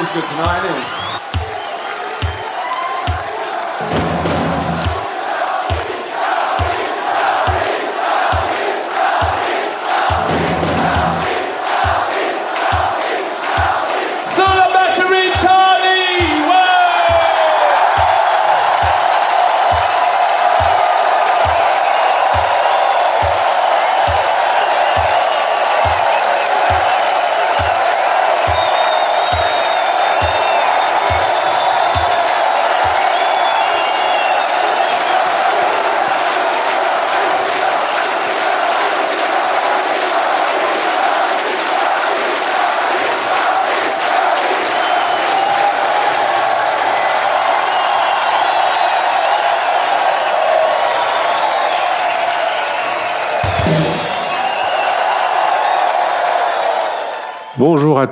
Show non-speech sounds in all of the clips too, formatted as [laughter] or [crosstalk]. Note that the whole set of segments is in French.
always good tonight, anyway.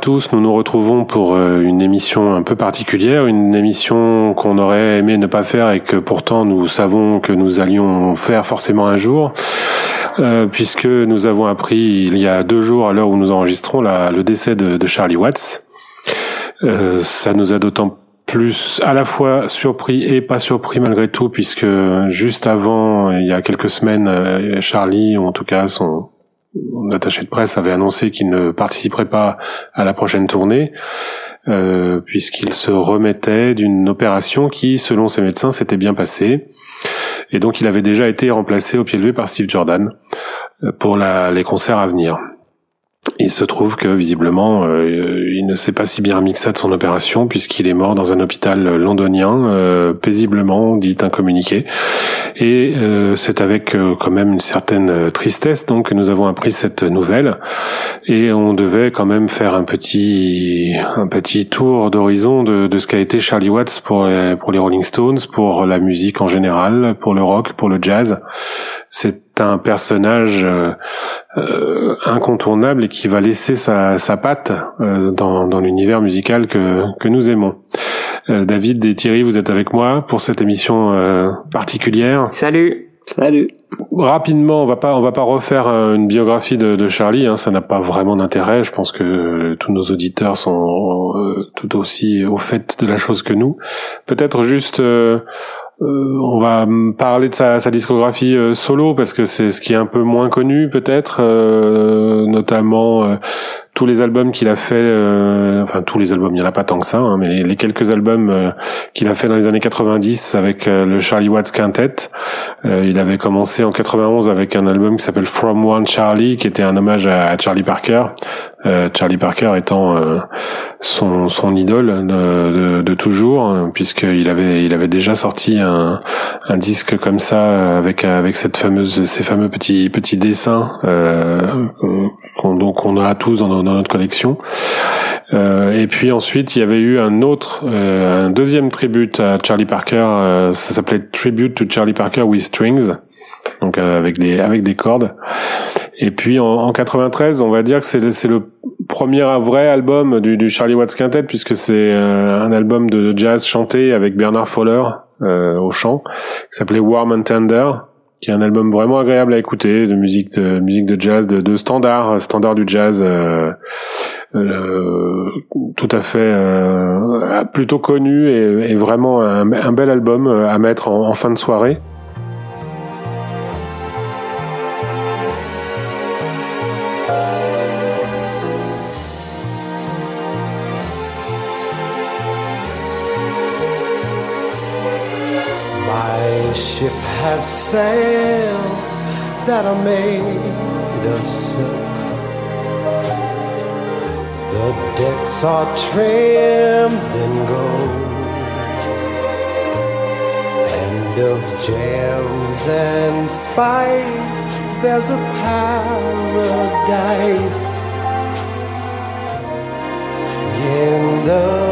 Tous, nous nous retrouvons pour euh, une émission un peu particulière, une émission qu'on aurait aimé ne pas faire et que pourtant nous savons que nous allions faire forcément un jour, euh, puisque nous avons appris il y a deux jours à l'heure où nous enregistrons le décès de, Charlie Watts. Euh, ça nous a d'autant plus à la fois surpris et pas surpris malgré tout, puisque juste avant, il y a quelques semaines, Charlie, en tout cas son, l'attaché de presse avait annoncé qu'il ne participerait pas à la prochaine tournée, euh, puisqu'il se remettait d'une opération qui, selon ses médecins, s'était bien passée. Et donc il avait déjà été remplacé au pied levé par Steve Jordan euh, pour les concerts à venir. Il se trouve que visiblement, euh, il ne s'est pas si bien ça de son opération puisqu'il est mort dans un hôpital londonien, euh, paisiblement, dit un communiqué. Et euh, c'est avec quand même une certaine tristesse donc que nous avons appris cette nouvelle. Et on devait quand même faire un petit un petit tour d'horizon de, de, ce qu'a été Charlie Watts pour les, pour les Rolling Stones, pour la musique en général, pour le rock, pour le jazz. C'est un personnage euh, euh, incontournable et qui va laisser sa, sa patte euh, dans, dans l'univers musical que, que nous aimons. David et Thierry, vous êtes avec moi pour cette émission particulière. Salut. Salut. Rapidement, on va pas, on va pas refaire une biographie de, de Charlie. Hein, ça n'a pas vraiment d'intérêt. Je pense que tous nos auditeurs sont tout aussi au fait de la chose que nous. Peut-être juste euh, on va parler de sa, sa discographie euh, solo parce que c'est ce qui est un peu moins connu peut-être, euh, notamment tous les albums qu'il a fait, enfin tous les albums, il n'y en a pas tant que ça, hein, mais les, quelques albums qu'il a fait dans les années 90 avec le Charlie Watts Quintet. il avait commencé en 91 avec un album qui s'appelle From One Charlie, qui était un hommage à Charlie Parker. Euh, Charlie Parker étant euh, son, son idole de, de, toujours, hein, puisqu'il avait il avait déjà sorti un, un disque comme ça avec avec cette fameuse ces fameux petits petits dessins euh, qu'on donc on a tous dans, dans notre collection. Euh, et puis ensuite il y avait eu un autre un deuxième tribute à Charlie Parker, ça s'appelait Tribute to Charlie Parker with Strings donc avec des avec des cordes. Et puis en, en 93, on va dire que c'est c'est le premier vrai album du, du Charlie Watts Quintet puisque c'est euh, un album de jazz chanté avec Bernard Fowler euh, au chant qui s'appelait Warm and Tender qui est un album vraiment agréable à écouter de musique de musique de jazz de, de standard standard du jazz euh, euh, tout à fait euh, plutôt connu et, et vraiment un, un, bel album à mettre en, en fin de soirée. Has sails that are made of silk. The decks are trimmed in gold, and of gems and spice, there's a paradise in the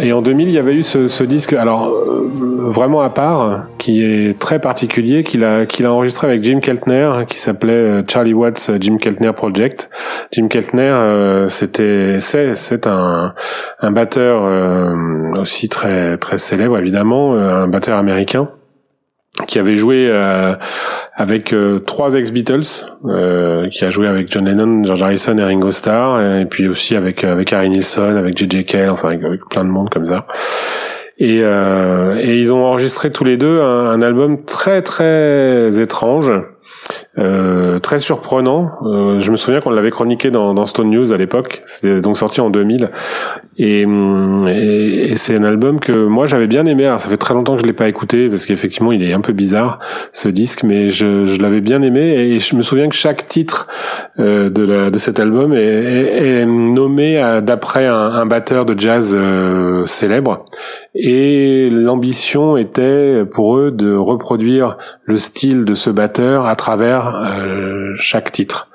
Et en 2000, il y avait eu ce, disque, alors euh, vraiment à part, qui est très particulier, qu'il a, qu'il a enregistré avec Jim Keltner, qui s'appelait euh, Charlie Watts Jim Keltner Project. Jim Keltner, euh, c'était, c'est, c'est un, un batteur aussi très, très célèbre évidemment, un batteur américain qui avait joué euh, avec euh, trois ex-Beatles, euh, qui a joué avec John Lennon, George Harrison et Ringo Starr, et puis aussi avec avec Harry Nilsson, avec J.J. Cale, enfin avec, plein de monde comme ça. Et, et ils ont enregistré tous les deux un, un album très très étrange euh, très surprenant. Euh, je me souviens qu'on l'avait chroniqué dans, dans, Stone News à l'époque. C'était donc sorti en 2000. Et, et, et c'est un album que moi j'avais bien aimé. Alors ça fait très longtemps que je l'ai pas écouté parce qu'effectivement il est un peu bizarre ce disque, mais je, je l'avais bien aimé. Et je me souviens que chaque titre euh, de, la, de cet album est, est, est nommé d'après un, un, batteur de jazz euh, célèbre. Et l'ambition était pour eux de reproduire le style de ce batteur à travers euh, chaque titre.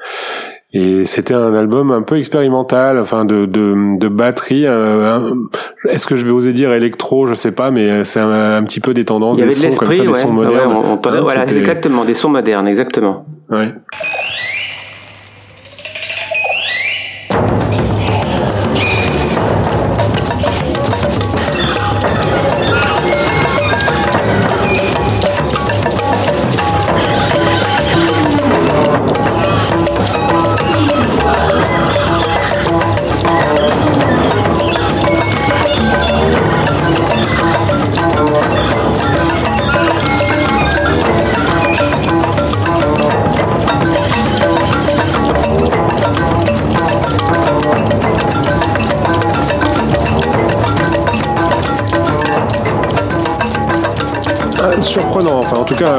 Et c'était un album un peu expérimental, enfin de de, de batterie. Est-ce que je vais oser dire électro Je sais pas, mais c'est un, petit peu des tendances, des sons comme ça, des sons modernes. on, hein, voilà, exactement, des sons modernes, exactement. Ouais.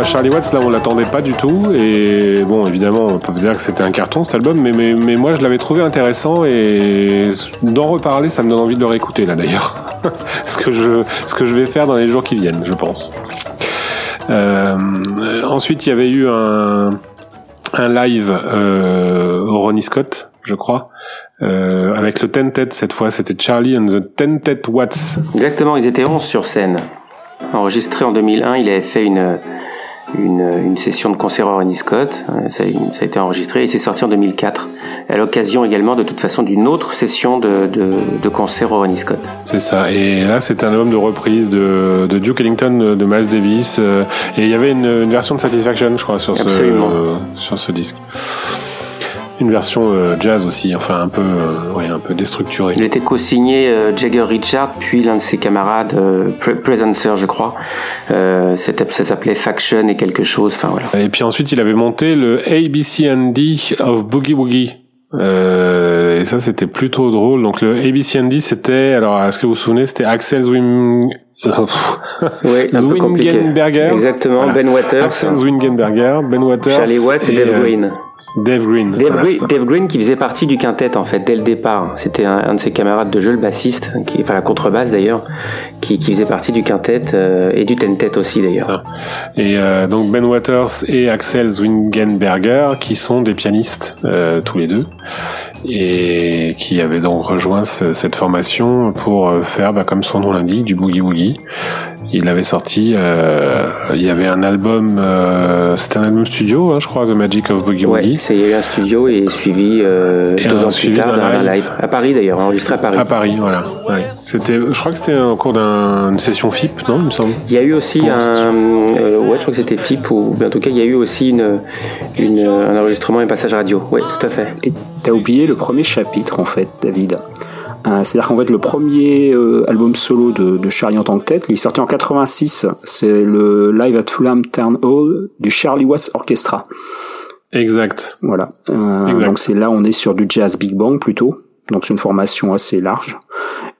Charlie Watts, là, on l'attendait pas du tout. Et bon, évidemment, on peut dire que c'était un carton cet album, mais, mais, mais moi, je l'avais trouvé intéressant et d'en reparler, ça me donne envie de le réécouter là, d'ailleurs. [laughs] ce que je, ce que je vais faire dans les jours qui viennent, je pense. Euh, ensuite, il y avait eu un, un live euh, Ronnie Scott, je crois. Euh, avec le Tentet cette fois, c'était Charlie and the Tentet Watts. Exactement, ils étaient 11 sur scène enregistré en 2001. Il avait fait une, une, une session de concert Ronnie Scott. Euh, ça, ça, a été enregistré et c'est sorti en 2004. À l'occasion également, de toute façon, d'une autre session de, de, de concert Scott. C'est ça. Et là, c'est un album de reprise de, de Duke Ellington, de Miles Davis. Euh, et il y avait une, une version de Satisfaction, je crois, sur, ce, sur ce disque une version euh, jazz aussi, enfin un peu, euh, ouais, un peu déstructurée. Il était co-signé euh, Jagger Richard, puis l'un de ses camarades, Presencer, je crois. ça s'appelait Faction et quelque chose. Enfin voilà. Et puis ensuite, il avait monté le ABCD of Boogie Woogie. Euh, et ça, c'était plutôt drôle. Donc le ABCD, c'était, alors, est-ce que vous vous souvenez, c'était Axel Zwim... [laughs] oui, Zwingenberger. Exactement, Ben Waters. Axel Zwingenberger, Ben Waters. Charlie Watts et, Dave Green. Dave Green. Dave, Green, qui faisait partie du quintet en fait dès le départ. C'était un, de ses camarades de jeu, le bassiste, qui, enfin la contrebasse d'ailleurs, qui, qui, faisait partie du quintet euh, et du tentet aussi d'ailleurs. Et euh, donc Ben Waters et Axel Zwingenberger qui sont des pianistes euh, tous les deux et qui avaient donc rejoint cette formation pour euh, faire, bah, comme son nom l'indique, du boogie woogie. Il avait sorti, euh, il y avait un album, euh, c'était un album studio, hein, je crois, The Magic of Boogie Woogie. Ouais, il y a eu un studio et suivi euh, deux ans plus tard d'un live. à Paris d'ailleurs, enregistré à Paris. À Paris, voilà. Ouais. C'était, je crois que c'était au cours d'une session FIP, non, il me semble. Il y a eu aussi un, euh, ouais, je crois que c'était FIP ou en tout cas il y a eu aussi une, une un enregistrement et un passage radio. Ouais, tout à fait. Et t'as oublié le premier chapitre en fait, David. Euh, c'est-à-dire qu'en fait, le premier euh, album solo de, de, Charlie en tant que tête, il est sorti en 86. C'est le Live at Fulham Town Hall du Charlie Watts Orchestra. Exact. Voilà. Euh, donc c'est là, on est sur du jazz big bang plutôt. Donc c'est une formation assez large.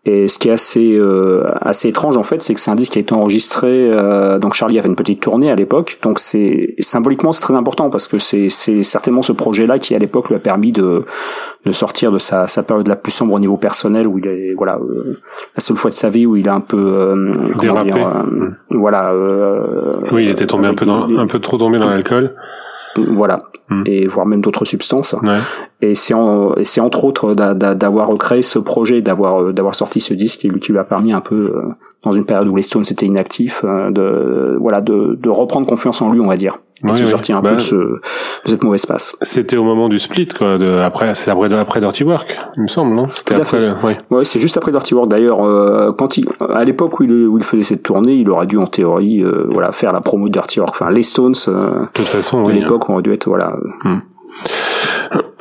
Et ce qui est assez euh, assez étrange en fait, c'est que c'est un disque qui a été enregistré. Euh, donc Charlie avait une petite tournée à l'époque, donc c'est symboliquement c'est très important parce que c'est c'est certainement ce projet-là qui à l'époque lui a permis de de sortir de sa sa période la plus sombre au niveau personnel où il est voilà euh, la seule fois de sa vie où il a un peu euh, comment dire, mmh. voilà. oui, il était tombé un peu dans, un peu trop tombé dans l'alcool. Voilà. Hmm. Et voire même d'autres substances. Et c'est c'est entre autres d'avoir créé ce projet, d'avoir euh, d'avoir sorti ce disque qui lui a permis un peu euh, dans une période où les Stones étaient inactifs, euh, de voilà de, de reprendre confiance en lui, on va dire, et qui sorti un peu bah, de, ce, de cette mauvaise passe. C'était au moment du split, quoi. De, après, c'est après, après Dirty Work, il me semble, non? C'était après. Ouais, ouais c'est juste après Dirty Work. D'ailleurs, euh, quand il, à l'époque où il, où il faisait cette tournée, il aurait dû en théorie, euh, voilà, faire la promo de Dirty Work. Enfin, les Stones. Euh, de toute façon, à l'époque, on aurait dû être, voilà. Hmm.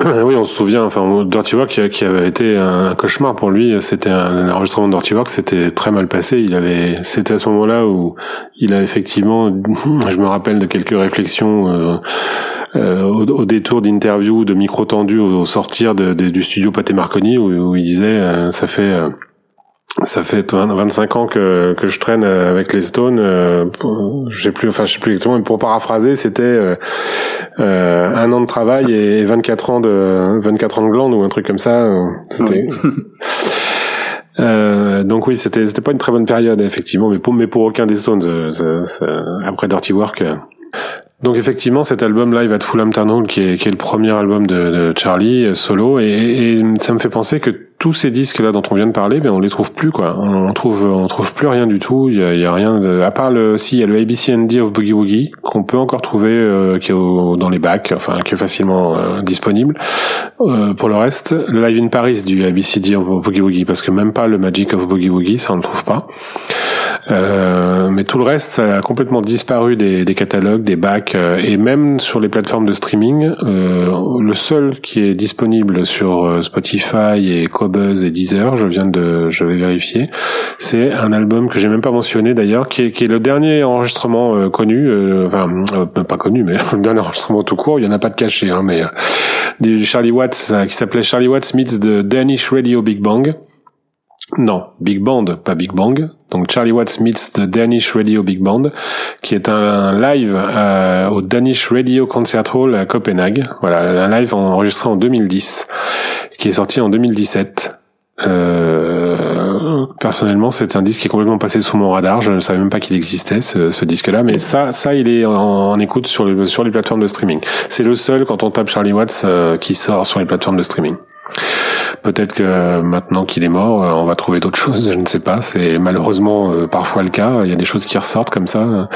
Oui, on se souvient. Enfin, Dirty Work qui, avait été un cauchemar pour lui. C'était un, enregistrement de Dirty Work, c'était très mal passé. Il avait, c'était à ce moment-là où il a effectivement, [laughs] je me rappelle de quelques réflexions euh, euh, au, détour d'interviews de micro tendus au, sortir du studio Pathé Marconi où, il disait, euh, ça fait ça fait 25 ans que, que je traîne avec les Stones. Euh, je sais plus, enfin je sais plus exactement, mais pour paraphraser, c'était euh, euh un an de travail et 24 ans de 24 ans de glande ou un truc comme ça. C'était. [laughs] Euh, donc oui, c'était c'était pas une très bonne période effectivement, mais pour mais pour aucun des Stones après Dirty Work. Donc effectivement, cet album Live at Fulham Town Hall, qui est, qui est le premier album de, de Charlie solo, et, et, ça me fait penser que tous ces disques là dont on vient de parler, ben on les trouve plus quoi. On, trouve on trouve plus rien du tout. Il y a, rien à part le si il y a le ABCD of Boogie Woogie qu'on peut encore trouver euh, qui est dans les bacs, enfin qui est facilement euh, disponible. Euh, pour le reste, le Live in Paris du ABCD of Boogie Woogie parce que même pas le Magic of Boogie Woogie, ça on ne trouve pas. mais tout le reste, ça a complètement disparu des, catalogues, des bacs et même sur les plateformes de streaming. le seul qui est disponible sur Spotify et Buzz et Deezer, je viens de, je vais vérifier. C'est un album que j'ai même pas mentionné d'ailleurs, qui est, qui est le dernier enregistrement euh, connu, euh, enfin euh, pas connu, mais [laughs] le dernier enregistrement tout court. Il y en a pas de caché, hein, mais du Charlie Watts qui s'appelait Charlie Watts meets the Danish Radio Big Bang. Non, Big Band, pas Big Bang. Donc Charlie Watts meets the Danish Radio Big Band, qui est un, live au Danish Radio Concert Hall à Copenhague. Voilà, un live enregistré en 2010, qui est sorti en 2017. Euh, personnellement, c'est un disque qui est complètement passé sous mon radar. Je ne savais même pas qu'il existait ce, disque-là, mais ça, ça, il est en, écoute sur les sur les plateformes de streaming. C'est le seul quand on tape Charlie Watts euh, qui sort sur les plateformes de streaming. Peut-être que maintenant qu'il est mort, euh, on va trouver d'autres choses, je ne sais pas. C'est malheureusement euh, parfois le cas. Il y a des choses qui ressortent comme ça,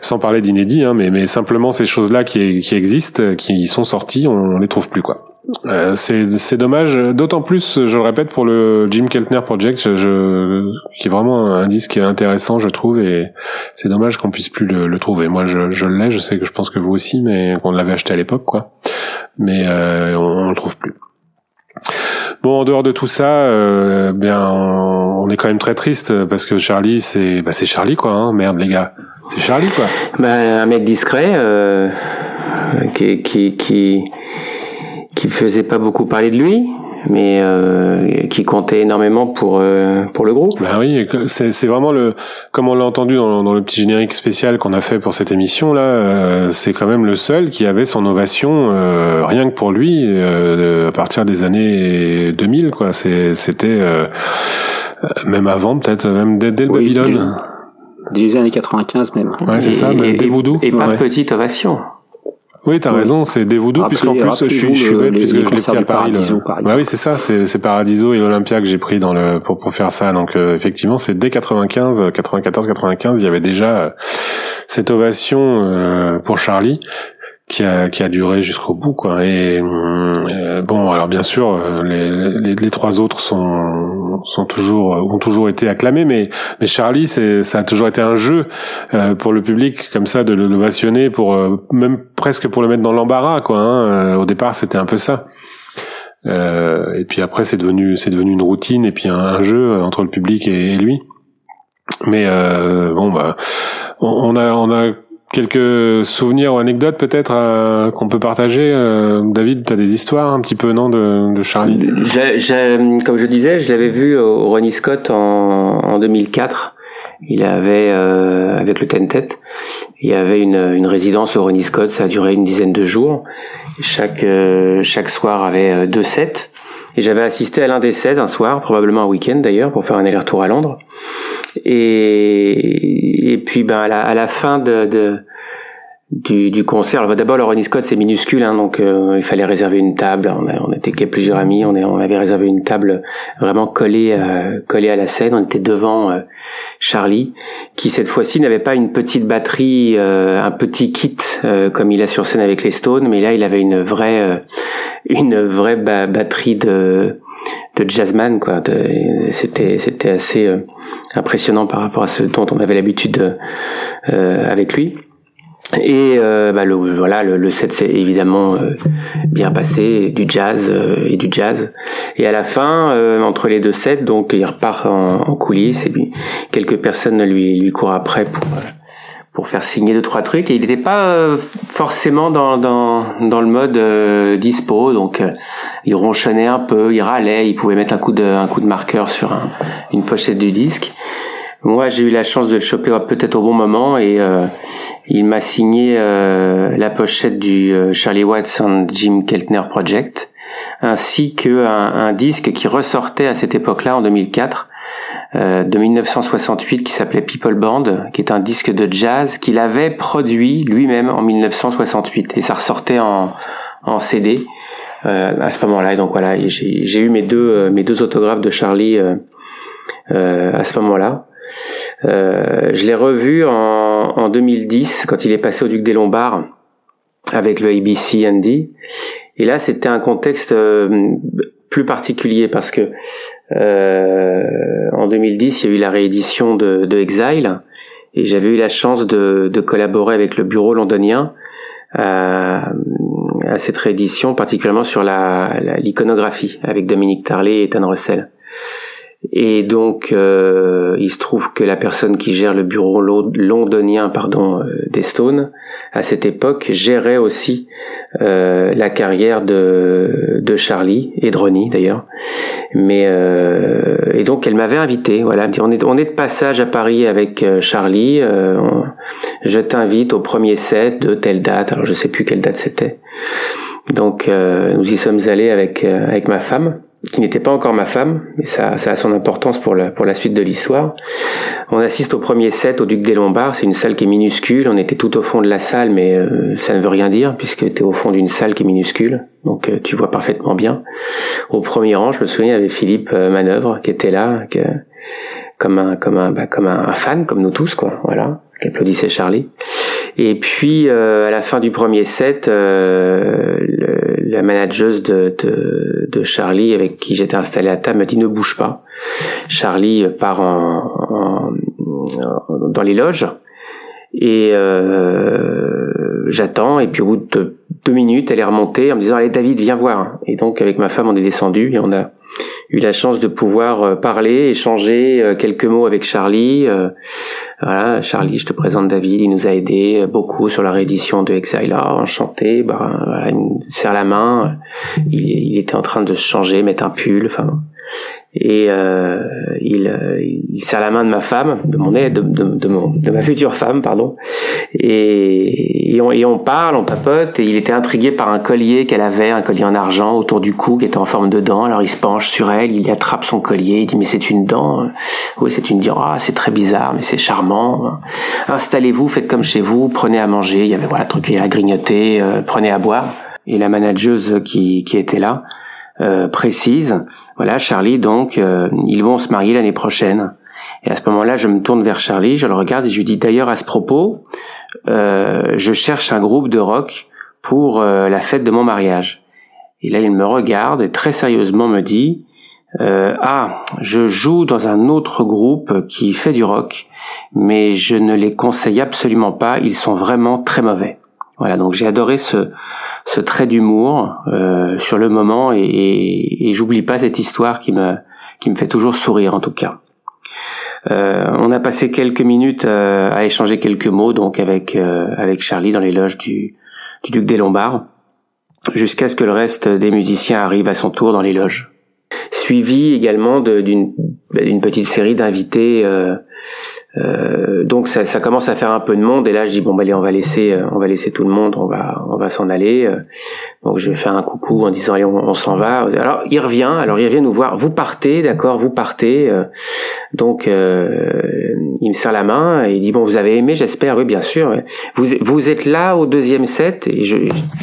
sans parler d'inédit, hein, mais, mais simplement ces choses-là qui, qui existent, qui sont sorties, on, les trouve plus quoi. Euh, c'est dommage, d'autant plus, je le répète, pour le Jim Keltner Project, je, qui est vraiment un disque intéressant, je trouve, et c'est dommage qu'on puisse plus le, trouver. Moi, je, je l'ai, je sais que je pense que vous aussi, mais qu'on l'avait acheté à l'époque, quoi. Mais euh, on, on le trouve plus. Bon, en dehors de tout ça, euh, bien, on, est quand même très triste parce que Charlie, c'est, bah, c'est Charlie quoi. Hein, merde, les gars, c'est Charlie quoi. Bah, un mec discret euh, qui, qui, qui, qui faisait pas beaucoup parler de lui, mais euh, qui comptait énormément pour euh, pour le groupe. Bah oui, c'est c'est vraiment le comme on l'a entendu dans, dans, le petit générique spécial qu'on a fait pour cette émission là, euh, c'est quand même le seul qui avait son ovation euh, rien que pour lui à partir des années 2000 quoi. C'est c'était même avant peut-être même dès, dès le Babylone. Dès les années 95 même. Ouais, c'est ça, mais des Voodoo. Et pas petite ovation. Oui, t'as raison, c'est des voodoo, puisqu'en plus, je suis, je suis bête, puisque je l'ai pris à Paris. Bah oui, c'est ça, c'est, c'est Paradiso et l'Olympia que j'ai pris dans le, pour, pour faire ça. Donc, euh, effectivement, c'est dès 95, 94, 95, il y avait déjà euh, cette ovation euh, pour Charlie qui a qui a duré jusqu'au bout quoi et euh, bon alors bien sûr euh, les, les, trois autres sont sont toujours ont toujours été acclamés mais mais Charlie c'est ça a toujours été un jeu euh, pour le public comme ça de le pour même presque pour le mettre dans l'embarras quoi hein. au départ c'était un peu ça et puis après c'est devenu c'est devenu une routine et puis un, jeu entre le public et, et lui mais bon bah on a on a quelques souvenirs ou anecdotes peut-être euh, qu'on peut partager euh, David tu as des histoires un petit peu non de, Charlie? Comme je disais je l'avais vu au Ronnie Scott en, en 2004 il avait euh, avec le Tentet il y avait une, une résidence au Ronnie Scott. Ça a duré une dizaine de jours. Chaque chaque soir avait deux sets et j'avais assisté à l'un des sets un soir probablement un week-end d'ailleurs pour faire un aller-retour à Londres. Et, et puis ben à la, à la fin de, de, du, du concert. Alors, d'abord, le Ronnie Scott, c'est minuscule, hein, donc euh, il fallait réserver une table. On, on était plusieurs amis, on, on avait réservé une table vraiment collée, à, collée à la scène. On était devant euh, Charlie, qui cette fois-ci n'avait pas une petite batterie, euh, un petit kit comme il a sur scène avec les Stones, mais là, il avait une vraie, une vraie batterie de de jazzman quoi c'était c'était assez impressionnant par rapport à ce dont on avait l'habitude avec lui et euh, bah, le, voilà, le, le set s'est évidemment euh, bien passé, du jazz euh, et du jazz. Et à la fin, entre les deux sets, donc il repart en, en coulisses et puis quelques personnes lui lui courent après pour pour faire signer deux trois trucs. Et il n'était pas forcément dans dans dans le mode dispo, donc il ronchonnait un peu, il râlait, il pouvait mettre un coup de un coup de marqueur sur un, une pochette du disque. Moi, j'ai eu la chance de le choper peut-être au bon moment et euh, il m'a signé euh, la pochette du euh, Charlie Watts Jim Keltner Project, ainsi que un, disque qui ressortait à cette époque-là en 2004 de 1968 qui s'appelait People Band, qui est un disque de jazz qu'il avait produit lui-même en 1968 et ça ressortait en, en CD à ce moment-là. Et donc voilà, j'ai eu mes deux mes deux autographes de Charlie à ce moment-là. Euh, je l'ai revu en, en 2010 quand il est passé au Duc des Lombards avec le ABC Andy. Et là, c'était un contexte euh, plus particulier parce que euh, en 2010, il y a eu la réédition de, de Exile et j'avais eu la chance de, de, collaborer avec le bureau londonien à, à cette réédition, particulièrement sur la l'iconographie avec Dominique Tarlet et Ethan Russell. Et donc, euh, il se trouve que la personne qui gère le bureau londonien, pardon, euh, des Stones, à cette époque, gérait aussi euh, la carrière de, de Charlie et de Ronnie d'ailleurs. Mais et donc, elle m'avait invité. Voilà, on est on est de passage à Paris avec Charlie. je t'invite au premier set de telle date. Alors, je sais plus quelle date c'était. Donc, nous y sommes allés avec avec ma femme qui n'était pas encore ma femme, mais ça, ça a son importance pour la, pour la suite de l'histoire. On assiste au premier set au Duc des Lombards, c'est une salle qui est minuscule, on était tout au fond de la salle, mais euh, ça ne veut rien dire, puisque tu es au fond d'une salle qui est minuscule, donc euh, tu vois parfaitement bien. Au premier rang, je me souviens, il y avait Philippe euh, Manœuvre qui était là, comme un, comme un, bah, comme un, fan, comme nous tous, quoi, voilà, qui applaudissait Charlie. Et puis, à la fin du premier set, la manageuse de, de, de, Charlie avec qui j'étais installé à table me dit ne bouge pas. Charlie part en, dans les loges. Et euh, j'attends. Et puis au bout de deux minutes elle est remontée en me disant allez David viens voir. Et donc avec ma femme on est descendu et on a eu la chance de pouvoir euh, parler, échanger euh, quelques mots avec Charlie. Euh, voilà, Charlie, je te présente David, il nous a aidé beaucoup sur la réédition de Exile, enchanté. Bah, voilà, il me serre la main. Il, il, était en train de se changer, mettre un pull. Enfin, et euh, il, euh, il serre la main de ma femme, de mon aide, de, de, mon, de ma future femme, pardon, et, et, on, et on parle, on papote, et il était intrigué par un collier qu'elle avait, un collier en argent autour du cou qui était en forme de dent. Alors il se penche sur elle, il attrape son collier, il dit mais c'est une dent, oui c'est une dent, ah c'est très bizarre, mais c'est charmant. Installez-vous, faites comme chez vous, prenez à manger, il y avait voilà truc à grignoter, euh, prenez à boire. Et la manageuse qui, qui était là, euh, précise. Voilà, Charlie, donc, euh, ils vont se marier l'année prochaine. Et à ce moment-là, je me tourne vers Charlie, je le regarde et je lui dis d'ailleurs à ce propos, euh, je cherche un groupe de rock pour la fête de mon mariage. Et là, il me regarde et très sérieusement me dit, ah, je joue dans un autre groupe qui fait du rock, mais je ne les conseille absolument pas, ils sont vraiment très mauvais. Voilà, donc j'ai adoré ce, ce trait d'humour euh, sur le moment et, j'oublie pas cette histoire qui me qui me fait toujours sourire en tout cas. Euh, on a passé quelques minutes euh, à échanger quelques mots donc avec avec Charlie dans les loges du, du Duc des Lombards jusqu'à ce que le reste des musiciens arrivent à son tour dans les loges. Suivi également d'une petite série d'invités euh, donc ça, ça, commence à faire un peu de monde et là je dis bon bah allez on va laisser euh, on va laisser tout le monde on va on va s'en aller. Euh. donc je vais faire un coucou en disant allez on, s'en va. Alors il revient alors il revient nous voir. Vous partez d'accord vous partez. Donc il me serre la main et il dit bon vous avez aimé j'espère oui bien sûr. Vous vous êtes là au deuxième set et je,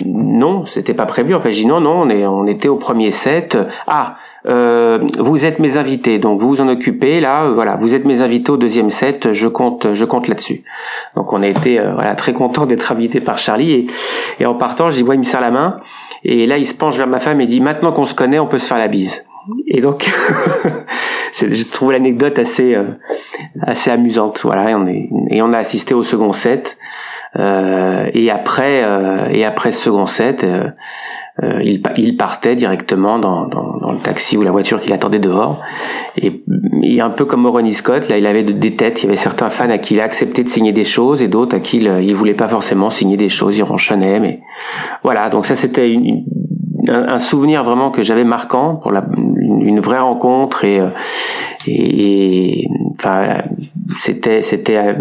non c'était pas prévu. En fait je dis non non on est on était au premier set. Ah euh, vous êtes mes invités, donc vous vous en occupez là, euh, voilà, vous êtes mes invités au deuxième set, je compte, je compte là-dessus. Donc on a été euh, voilà très content d'être invité par Charlie et, et en partant, je ouais, il me serre la main et là il se penche vers ma femme et dit maintenant qu'on se connaît, on peut se faire la bise. Et donc, [laughs] je trouve l'anecdote assez assez amusante. Voilà, et on, est, et on a assisté au second set. Euh, et après, et après ce second set, euh, il, il, partait directement dans, dans, dans, le taxi ou la voiture qui l'attendait dehors. Et, et, un peu comme Ronnie Scott, là, il avait des têtes. Il y avait certains fans à qui il a accepté de signer des choses et d'autres à qui il, il voulait pas forcément signer des choses. Il ronchonnait, mais voilà. Donc ça, c'était une, un, un, souvenir vraiment que j'avais marquant pour la, une, vraie rencontre et, euh, et, et enfin, c'était c'était euh,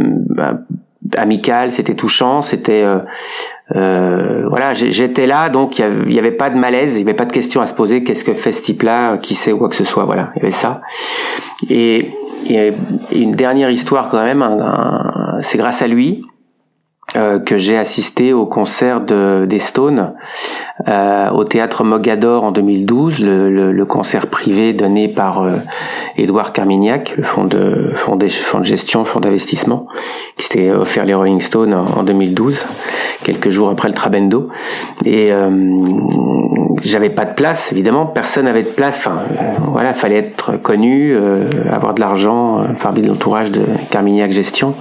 amical, c'était touchant, c'était euh, euh, voilà, j'étais là, donc il y, avait, pas de malaise, il y avait pas de question à se poser. Qu'est-ce que fait ce type-là Qui sait ou quoi que ce soit Voilà, il y avait ça. Et, et une dernière histoire quand même. c'est grâce à lui euh, que j'ai assisté au concert de, des Stones euh, au théâtre Mogador en 2012, le, le, le concert privé donné par euh, Edouard Carmignac, le fonds de, de, fonds de gestion, fonds d'investissement, qui s'était offert les Rolling Stones en, 2012, quelques jours après le Trabendo. Et euh, j'avais pas de place, évidemment, personne n'avait de place. Enfin, voilà, fallait être connu, avoir de l'argent parmi l'entourage de Carmignac Gestion.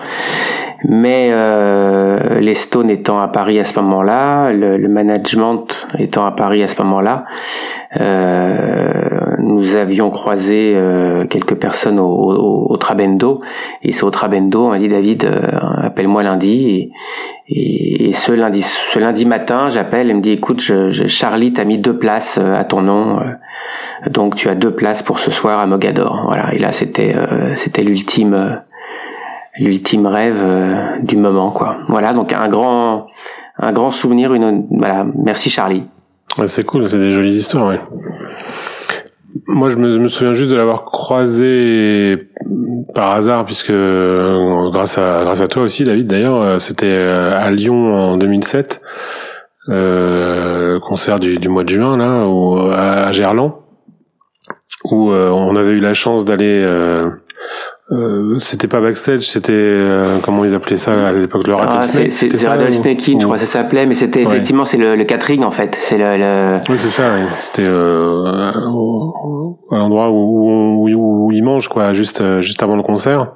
Mais euh, les Stones étant à Paris à ce moment-là, le, le, management étant à Paris à ce moment-là, euh, nous avions croisé euh, quelques personnes au, au, au, Trabendo. Et c'est au Trabendo, on m'a dit David, euh, appelle-moi lundi. Et, et, ce lundi, ce lundi matin, j'appelle et me dit écoute, je, je, Charlie t'a mis deux places euh, à ton nom, donc tu as deux places pour ce soir à Mogador. Voilà. Et là, c'était c'était l'ultime l'ultime rêve euh, du moment quoi. Voilà donc un grand un grand souvenir une voilà merci Charlie. Ouais, c'est cool, c'est des jolies histoires ouais. Moi, je me, me souviens juste de l'avoir croisé par hasard, puisque euh, grâce à grâce à toi aussi, David. D'ailleurs, euh, c'était à Lyon en 2007, euh, concert du, du, mois de juin là, à Gerland, où on avait eu la chance d'aller euh, c'était pas backstage, c'était euh, comment ils appelaient ça à l'époque le rattlesnake. Ah, c'était ça, je crois que ça s'appelait, mais c'était effectivement c'est le, le, catering en fait. C'est le, le, Oui, c'est ça. Oui. C'était euh, à l'endroit où, où, où, ils mangent quoi, juste euh, juste avant le concert.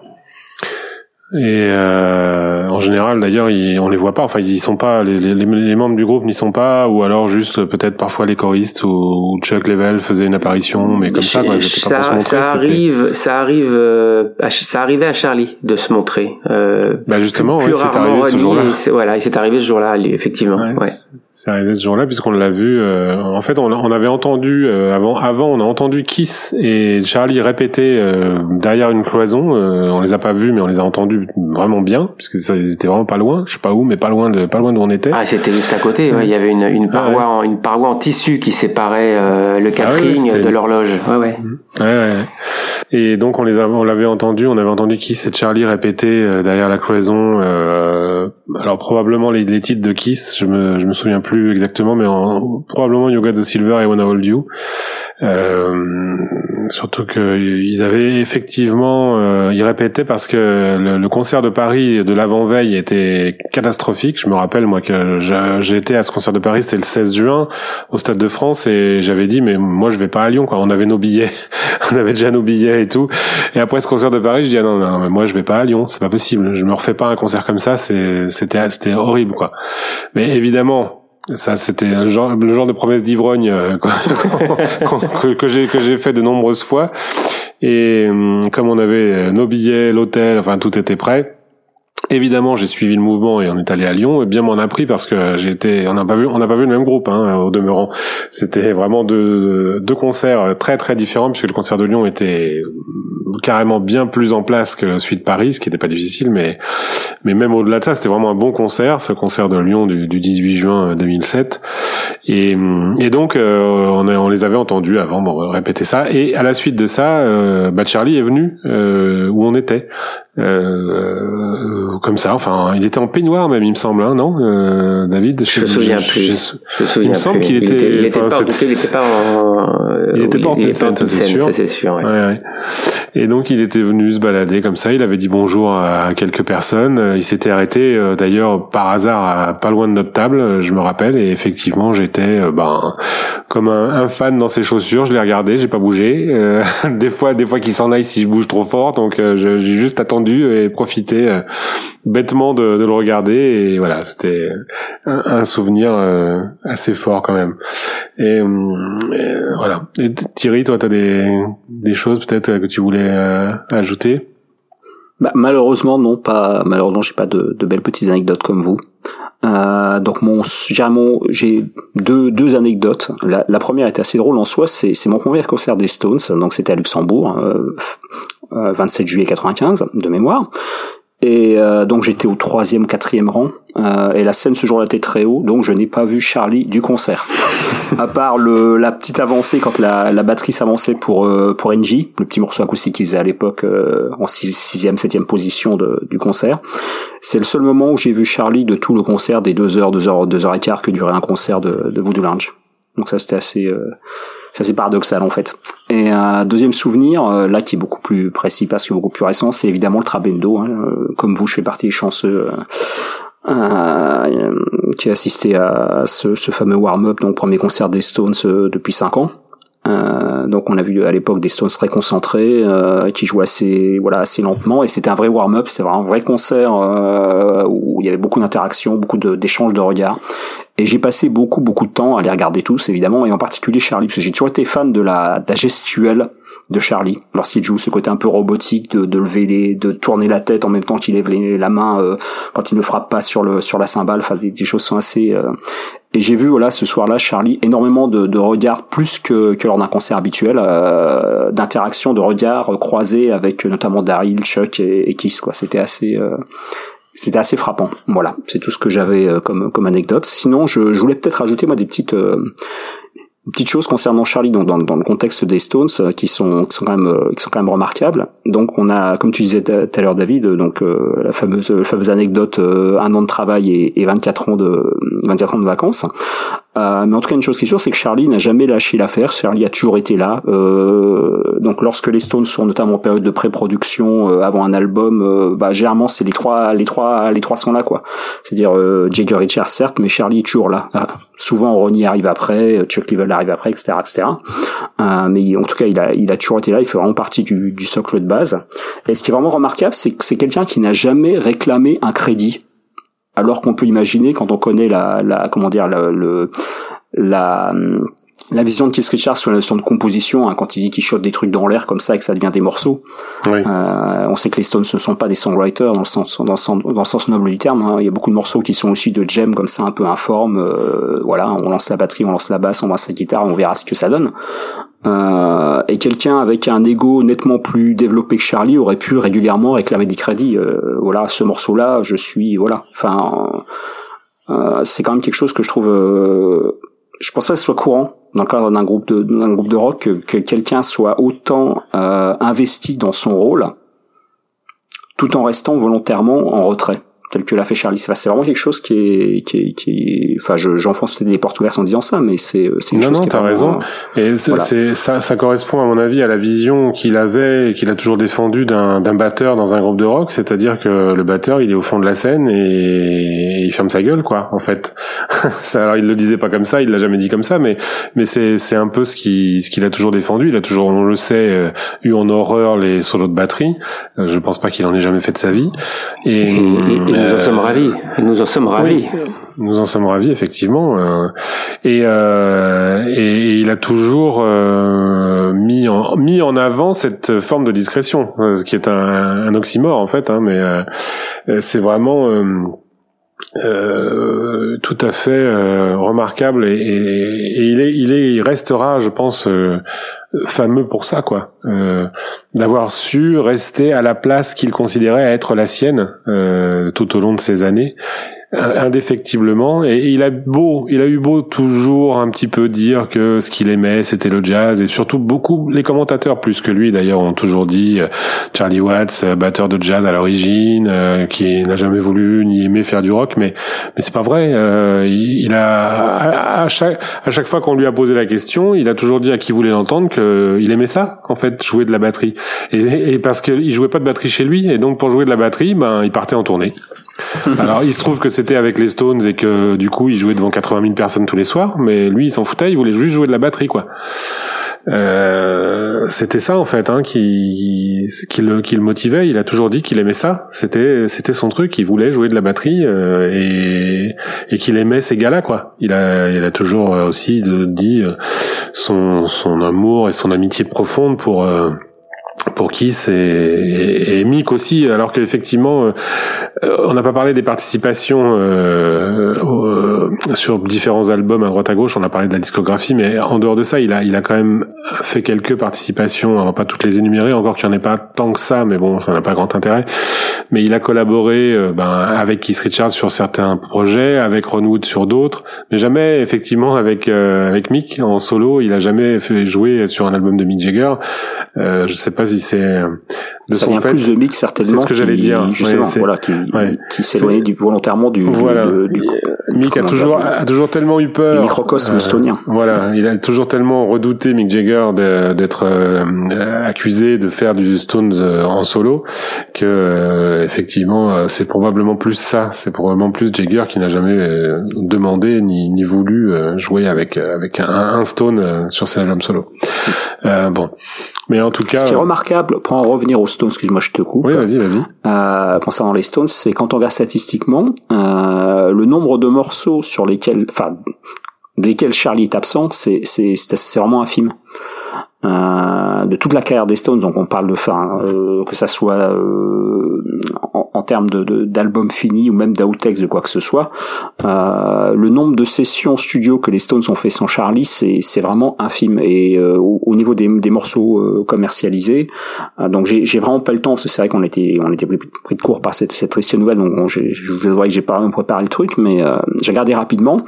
Et euh, en général, d'ailleurs, on les voit pas. Enfin, ils sont pas. Les, les, les membres du groupe n'y sont pas, ou alors juste peut-être parfois les choristes ou, Chuck Level faisait une apparition, mais comme ça, quoi, ça, pas ça arrive, ça arrive, euh, ça arrivait à Charlie de se montrer. Euh, bah justement, ouais, c'est arrivé ce jour-là. Voilà, il s'est arrivé ce jour-là, effectivement. Ouais, ouais. C'est arrivé ce jour-là puisqu'on l'a vu. Euh, en fait, on, on avait entendu euh, avant, avant, on a entendu Kiss et Charlie répéter euh, derrière une cloison. on les a pas vus, mais on les a entendus vraiment bien puisque ils étaient vraiment pas loin je sais pas où mais pas loin de pas loin d'où on était ah c'était juste à côté ouais. il y avait une, une paroi en, une paroi en tissu qui séparait euh, le ah catering de l'horloge ouais ouais. ouais ouais et donc on les on l'avait entendu on avait entendu Kiss et Charlie répéter euh, derrière la cloison euh, alors probablement les, les, titres de Kiss je me je me souviens plus exactement mais en, probablement Yoga the Silver et Wanna Hold You euh, surtout que ils avaient effectivement euh, ils répétaient parce que le, le concert de Paris de l'avant-veille était catastrophique. Je me rappelle moi que été à ce concert de Paris, c'était le 16 juin au Stade de France et j'avais dit mais moi je vais pas à Lyon quoi. On avait nos billets, [laughs] on avait déjà nos billets et tout. Et après ce concert de Paris, je dis ah non non mais moi je vais pas à Lyon, c'est pas possible. Je me refais pas un concert comme ça, c'était c'était horrible quoi. Mais évidemment ça, c'était le genre, de promesse d'ivrogne euh, [laughs] que, que j'ai que j'ai fait de nombreuses fois. Et hum, comme on avait nos billets, l'hôtel, enfin tout était prêt, Évidemment, j'ai suivi le mouvement et on est allé à Lyon. Et bien m'en a pris parce que j'étais, on n'a pas vu, on n'a pas vu le même groupe hein, au demeurant. C'était vraiment deux, deux concerts très très différents puisque le concert de Lyon était carrément bien plus en place que Suite Paris, ce qui n'était pas difficile, mais mais même au-delà de ça, c'était vraiment un bon concert, ce concert de Lyon du, du 18 juin 2007. Et, et donc on, a, on les avait entendus avant, bon, répéter ça. Et à la suite de ça, bah Charlie est venu où on était. Euh, comme ça. Enfin, il était en peignoir même, il me semble, hein, non, euh, David? Je, me souviens plus. Je, je, souviens il me semble qu'il était. Il était, pas, il était pas en. Il était pas en c'est sûr. Ça sûr. Ouais. Ouais, ouais. Et donc il était venu se balader comme ça. Il avait dit bonjour à quelques personnes. Il s'était arrêté euh, d'ailleurs par hasard à, pas loin de notre table, je me rappelle. Et effectivement, j'étais euh, ben comme un, un, fan dans ses chaussures. Je l'ai regardé, j'ai pas bougé. Euh, [laughs] des fois, des fois qu'il s'en aille si je bouge trop fort. Donc j'ai juste attendu et profité bêtement de, le regarder. Et voilà, c'était un, souvenir assez fort quand même. Et, et voilà. Et Thierry, toi, t'as des des choses peut-être que tu voulais euh, ajouter? Bah, malheureusement non pas malheureusement j'ai pas de, belles petites anecdotes comme vous euh, donc mon j'ai deux anecdotes la, première était assez drôle en soi c'est mon premier concert des Stones donc c'était à Luxembourg euh, 27 euh, juillet 95 de mémoire et euh, donc j'étais au troisième, quatrième rang. Euh, et la scène ce jour-là était très haut, donc je n'ai pas vu Charlie du concert. [laughs] à part le, la petite avancée quand la, la batterie s'avançait pour euh, pour NG, le petit morceau acoustique qu'ils faisaient à l'époque euh, en sixième, septième position de, du concert. C'est le seul moment où j'ai vu Charlie de tout le concert des deux heures, deux heures, deux heures et quart que durait un concert de, de Voodoo Lounge. Donc ça c'était assez euh, c'est paradoxal en fait. Et un deuxième souvenir, euh, là qui est beaucoup plus précis parce que beaucoup plus récent, c'est évidemment le Trabendo. Hein. Euh, comme vous, je fais partie des chanceux euh, qui a assisté à ce, ce fameux warm-up, donc premier concert des Stones depuis 5 ans. Euh, donc on a vu à l'époque des Stones très concentrés euh, qui jouaient assez voilà assez lentement. Et c'était un vrai warm-up, c'était un vrai concert euh, où il y avait beaucoup d'interactions, beaucoup d'échanges de, regards. Et j'ai passé beaucoup beaucoup de temps à les regarder tous évidemment et en particulier Charlie parce que j'ai toujours été fan de la, de la gestuelle de Charlie lorsqu'il joue ce côté un peu robotique de, de lever les de tourner la tête en même temps qu'il lève la main euh, quand il ne frappe pas sur le sur la cymbale enfin des, des choses sont assez euh, et j'ai vu voilà ce soir-là Charlie énormément de, de regards plus que, que lors d'un concert habituel euh, d'interactions de regards croisés avec notamment Daryl Chuck et, et Kiss quoi c'était assez euh, c'était assez frappant. Voilà, c'est tout ce que j'avais comme comme anecdote. Sinon, je, je voulais peut-être rajouter moi des petites Petite chose concernant Charlie donc dans, dans, le contexte des Stones euh, qui sont qui sont quand même euh, qui sont quand même remarquables. Donc on a comme tu disais tout à l'heure David donc euh, la fameuse la fameuse anecdote un an de travail et, et 24 ans de 24 ans de vacances. Euh, mais en tout cas, une chose qui est sûre, c'est que Charlie n'a jamais lâché l'affaire. Charlie a toujours été là. Euh, donc, lorsque les Stones sont notamment en période de pré-production euh, avant un album, euh, bah, généralement, c'est les trois, les trois, les trois sont là, quoi. C'est-à-dire Jagger Richards, certes, mais Charlie est toujours là. souvent, Ronnie arrive après, Chuck Leavell arrive après, etc., etc. mais en tout cas, il a, il a toujours été là. Il fait vraiment partie du, socle de base. Et ce qui est vraiment remarquable, c'est que c'est quelqu'un qui n'a jamais réclamé un crédit alors qu'on peut imaginer quand on connaît la comment dire le, la la vision de Keith Richards sur la notion de composition, hein, quand il dit qu'il shot des trucs dans l'air comme ça et que ça devient des morceaux. Euh, on sait que les Stones ne sont pas des songwriters dans le sens dans le sens, dans le sens noble du terme. Hein. Il y a beaucoup de morceaux qui sont aussi de jam comme ça, un peu informes. Euh, voilà, on lance la batterie, on lance la basse, on lance la guitare, on verra ce que ça donne. Euh, et quelqu'un avec un ego nettement plus développé que Charlie aurait pu régulièrement réclamer des crédits. Euh, voilà, ce morceau-là, je suis, voilà. Enfin, euh, c'est quand même quelque chose que je trouve. Euh, je pense pas que ce soit courant dans le cadre d'un groupe de d'un groupe de rock que, que quelqu'un soit autant investi dans son rôle, tout en restant volontairement en retrait tel que l'a fait Charlie. C'est vraiment quelque chose qui est, qui est, qui enfin, j'enfonce des portes ouvertes en disant ça, mais c'est, c'est une non, chose non, qui t'as raison. Et c'est, ça, ça correspond à mon avis à la vision qu'il avait et qu'il a toujours défendu d'un, d'un batteur dans un groupe de rock, c'est-à-dire que le batteur, il est au fond de la scène et il ferme sa gueule, quoi, en fait. [laughs] alors, il le disait pas comme ça, il l'a jamais dit comme ça, mais, mais c'est, c'est un peu ce qui, ce qu'il a toujours défendu. Il a toujours, on le sait, euh, eu en horreur les solos de batterie. Euh, je pense pas qu'il en ait jamais fait de sa vie. Et, nous en sommes ravis. Nous en sommes ravis. nous en sommes ravis, effectivement. Euh, et, euh, et, il a toujours euh, mis en mis en avant cette forme de discrétion, ce qui est un, un oxymore en fait. Hein, mais c'est vraiment euh, tout à fait euh, remarquable et, et, il est il est il restera je pense euh, fameux pour ça quoi. Euh, d'avoir su rester à la place qu'il considérait être la sienne tout au long de ces années indéfectiblement. Et il a beau il a eu beau toujours un petit peu dire que ce qu'il aimait c'était le jazz. Et surtout beaucoup les commentateurs plus que lui d'ailleurs ont toujours dit euh, Charlie Watts euh, batteur de jazz à l'origine euh, qui n'a jamais voulu ni aimé faire du rock. Mais mais c'est pas vrai. Il, a à, chaque à chaque fois qu'on lui a posé la question il a toujours dit à qui voulait l'entendre que il aimait ça en fait jouer de la batterie. Et, et parce qu'il jouait pas de batterie chez lui et donc pour jouer de la batterie ben il partait en tournée. [laughs] Alors il se trouve que c'était avec les Stones et que du coup il jouait devant 80 000 personnes tous les soirs, mais lui il s'en foutait, il voulait juste jouer de la batterie quoi. Euh, c'était ça en fait hein, qui, qui, le, qui le motivait. Il a toujours dit qu'il aimait ça. C'était c'était son truc. Il voulait jouer de la batterie euh, et et qu'il aimait ces gars-là quoi. Il a il a toujours aussi de, dit euh, son son amour et son amitié profonde pour euh, pour qui c'est et, Mick aussi alors qu'effectivement euh, on n'a pas parlé des participations euh, sur différents albums à droite à gauche on a parlé de la discographie mais en dehors de ça il a il a quand même fait quelques participations on va pas toutes les énumérer encore qu'il n'y en ait pas tant que ça mais bon ça n'a pas grand intérêt mais il a collaboré ben, avec Keith Richards sur certains projets avec Ron Wood sur d'autres mais jamais effectivement avec avec Mick en solo il a jamais fait jouer sur un album de Mick Jagger je sais pas si c'est euh, de ça son vient fait. plus de mix certainement. C'est ce que j'allais dire. Justement, voilà, qui, ouais. qui s'éloignait du, volontairement du. Voilà. Du, Mick a toujours a toujours tellement eu peur. Microcosme euh, stonien. Voilà, il a toujours tellement redouté Mick Jagger d'être euh, accusé de faire du Stones euh, en solo que euh, effectivement c'est probablement plus ça. C'est probablement plus Jagger qui n'a jamais demandé ni, ni voulu jouer avec avec un, un Stone sur ses albums solo. bon, mais en tout cas. Ce qui est remarquable pour en revenir aux Stones, excuse-moi, je te coupe. Oui, vas-y, vas-y. Euh, concernant les Stones, c'est quand on regarde statistiquement, euh, le nombre de morceaux sur lesquels, enfin, Charlie est absent, c'est c'est c'est vraiment infime. Euh, de toute la carrière des Stones, donc on parle de, fin, euh, que ça soit euh, en, en, termes de, d'albums finis ou même d'outtakes de quoi que ce soit, euh, le nombre de sessions studio que les Stones ont fait sans Charlie, c'est, vraiment infime. Et euh, au, niveau des, des morceaux commercialisés, donc j'ai, vraiment pas le temps, c'est vrai qu'on était, on était pris, de court par cette, cette triste nouvelle, donc je, je vois que j'ai pas vraiment préparé le truc, mais j'ai regardé rapidement.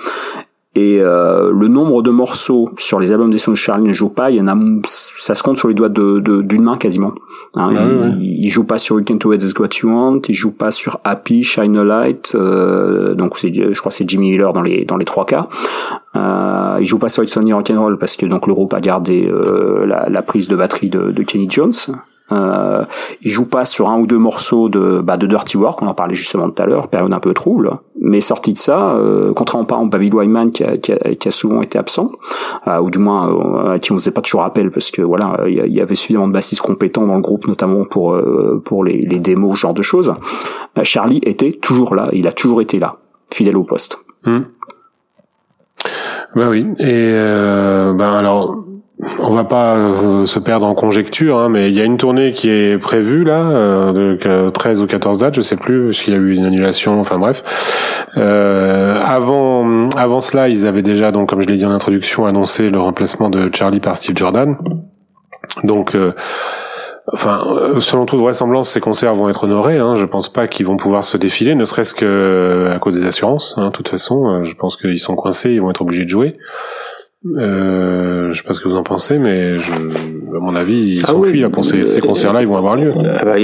Et euh, le nombre de morceaux sur les albums des Stones Charlie ne joue pas, il y en a, ça se compte sur les doigts d'une de, main quasiment. Hein, ah il, joue pas sur You Can Do It What You Want, il joue pas sur Happy, Shine a Light, euh, donc c'est, je crois c'est Jimmy Miller dans les dans les trois cas. Euh, il joue pas sur It's Only Rock'n'Roll parce que donc le groupe a gardé euh, la, la, prise de batterie de, de Kenny Jones. Euh, il joue pas sur un ou deux morceaux de, bah, de Dirty Work, on en parlait justement tout à l'heure, période un peu trouble. Mais sorti de ça, euh, contrairement par exemple Baby Wyman qui a, qui, a, qui a, souvent été absent, euh, ou du moins euh, à qui on faisait pas toujours appel parce que voilà, il y, avait suffisamment de bassistes compétents dans le groupe, notamment pour euh, pour les, les démos, ce genre de choses. Euh, Charlie était toujours là, il a toujours été là, fidèle au poste. Hmm. Bah oui, et ben alors on va pas euh, se perdre en conjecture, hein, mais il y a une tournée qui est prévue là, euh, de 13 ou 14 dates, je sais plus, parce qu'il y a eu une annulation, enfin bref. Euh, avant, avant cela, ils avaient déjà, donc comme je l'ai dit en introduction, annoncé le remplacement de Charlie par Steve Jordan. Donc, enfin, selon toute vraisemblance, ces concerts vont être honorés. Hein, je pense pas qu'ils vont pouvoir se défiler, ne serait-ce que à cause des assurances. Hein, de toute façon, je pense qu'ils sont coincés, ils vont être obligés de jouer. Euh, je sais pas ce que vous en pensez, mais je, à mon avis, ils ah sont cuits là pour ces, ces concerts-là, ils vont avoir lieu. Ah bah,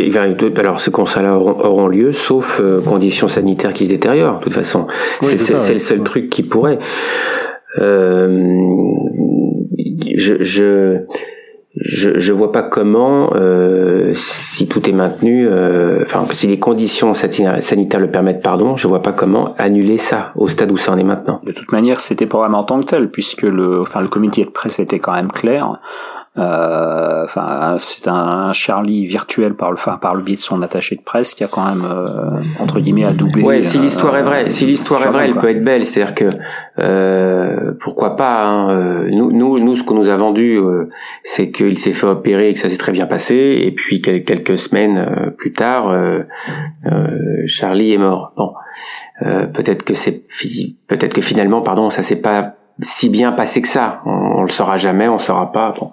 alors ces concerts-là auront, lieu, sauf euh, conditions sanitaires qui se détériorent. De toute façon, c'est le seul truc qui pourrait. Euh, je, je je je vois pas comment euh, si tout est maintenu euh, enfin si les conditions sanitaires le permettent pardon je vois pas comment annuler ça au stade où ça en est maintenant. De toute manière c'était programmé en tant que tel puisque le enfin le comité de presse était quand même clair Euh, enfin, c'est un Charlie virtuel par le, par le biais de son attaché de presse qui a quand même euh, entre guillemets adoubé. Ouais, si l'histoire est vraie, si l'histoire est vraie, elle peut être belle. C'est-à-dire que euh, pourquoi pas. Hein, nous, nous, nous, ce qu'on nous a vendu, c'est qu'il s'est fait opérer et que ça s'est très bien passé. Et puis quelques semaines plus tard, Charlie est mort. Bon, peut-être que c'est peut-être que finalement, pardon, ça s'est pas si bien passé que ça. On, on le saura jamais, on saura pas. Bon.